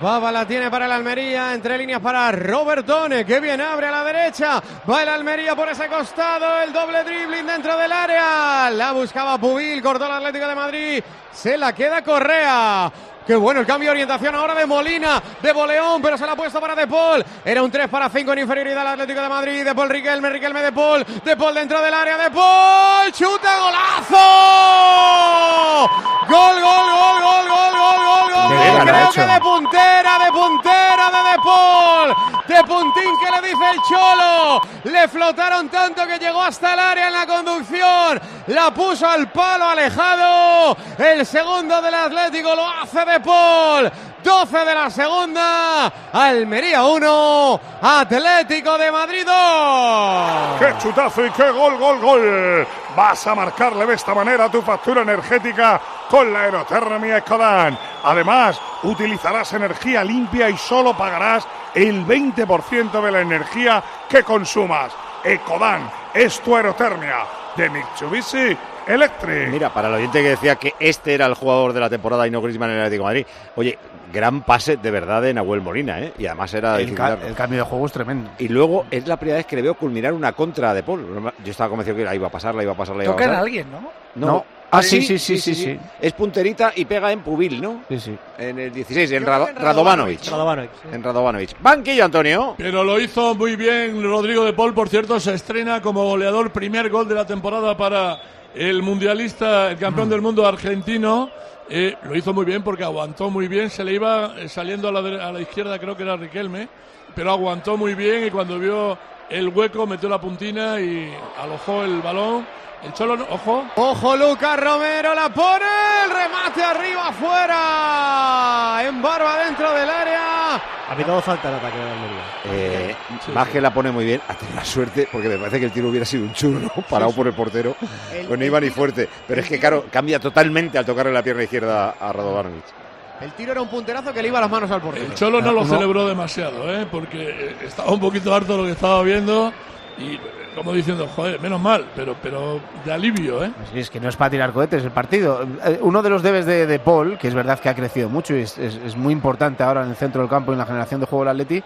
Baba la tiene para el Almería, entre líneas para Robertone, que bien abre a la derecha. Va el Almería por ese costado, el doble dribbling dentro del área. La buscaba Pubil, cortó el Atlético de Madrid. Se la queda Correa. Qué bueno el cambio de orientación ahora de Molina, de Boleón, pero se la ha puesto para De Paul. Era un 3 para 5 en inferioridad al Atlético de Madrid. De Paul Riquelme, Riquelme De Paul. De Paul dentro del área. De Paul. Chuta, golazo. Gol, gol, Creo que de puntera, de puntera de De Paul. De puntín que le dice el Cholo. Le flotaron tanto que llegó hasta el área en la conducción. La puso al palo alejado. El segundo del Atlético lo hace De Paul. 12 de la segunda. Almería 1. Atlético de Madrid 2. ¡Qué chutazo y qué gol, gol, gol! Vas a marcarle de esta manera tu factura energética con la aerotermia Ecodan. Además, utilizarás energía limpia y solo pagarás el 20% de la energía que consumas. Ecodan es tu aerotermia de Mitsubishi Electric. Mira, para el oyente que decía que este era el jugador de la temporada y no Griezmann en el Atlético de Madrid, oye, gran pase de verdad de Nahuel Molina, ¿eh? Y además era El, ca- el cambio de juego es tremendo. Y luego es la primera vez que le veo culminar una contra de Paul. Yo estaba convencido que la iba a pasar, la iba a pasar, la iba a Tocan pasar. a alguien, ¿no? No. No. Ah, sí, sí, sí, sí, sí. Es punterita y pega en Pubil, ¿no? Sí, sí. En el 16, en, Radovanovic. Radovanovic, sí. En Radovanovic. Banquillo, Antonio. Pero lo hizo muy bien Rodrigo de Paul, por cierto, se estrena como goleador, primer gol de la temporada para el mundialista, el campeón del mundo argentino. Eh, lo hizo muy bien porque aguantó muy bien, se le iba saliendo a la, dere- a la izquierda, creo que era Riquelme, pero aguantó muy bien y cuando vio el hueco metió la puntina y alojó el balón. El Cholo, no- ojo, Ojo Lucas Romero, la pone, el remate arriba, afuera, en barba dentro del área. Ha pitado falta el ataque de Almería. Eh, Sí, más sí. que la pone muy bien, ha tenido la suerte, porque me parece que el tiro hubiera sido un churro parado por el portero. Pues no iba ni fuerte. Pero es que, claro, cambia totalmente al tocarle la pierna izquierda a Radovanovic. El tiro era un punterazo que le iba a las manos al portero. el Cholo no lo Uno- celebró demasiado, ¿eh? porque eh, estaba un poquito harto de lo que estaba viendo y eh, como diciendo, joder, menos mal, pero, pero de alivio, ¿eh? Sí, es que no es para tirar cohetes el partido. Eh, Uno de los debes de, de Paul, que es verdad que ha crecido mucho y es, es- es muy importante ahora en el centro del campo y en la generación de juego del Atleti,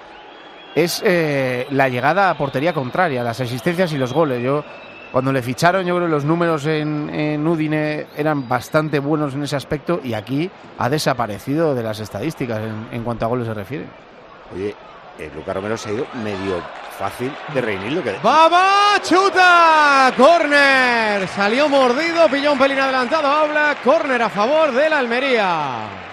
es eh, la llegada a portería contraria, las asistencias y los goles. Yo cuando le ficharon, yo creo que los números en, en Udine eran bastante buenos en ese aspecto y aquí ha desaparecido de las estadísticas en, en cuanto a goles se refiere. Oye, eh, Lucas Romero se ha ido medio fácil de Reinildo. Que... ¡Baba! ¡Chuta! ¡Corner! Salió mordido, pilló un pelín adelantado, habla. Corner a favor de la Almería.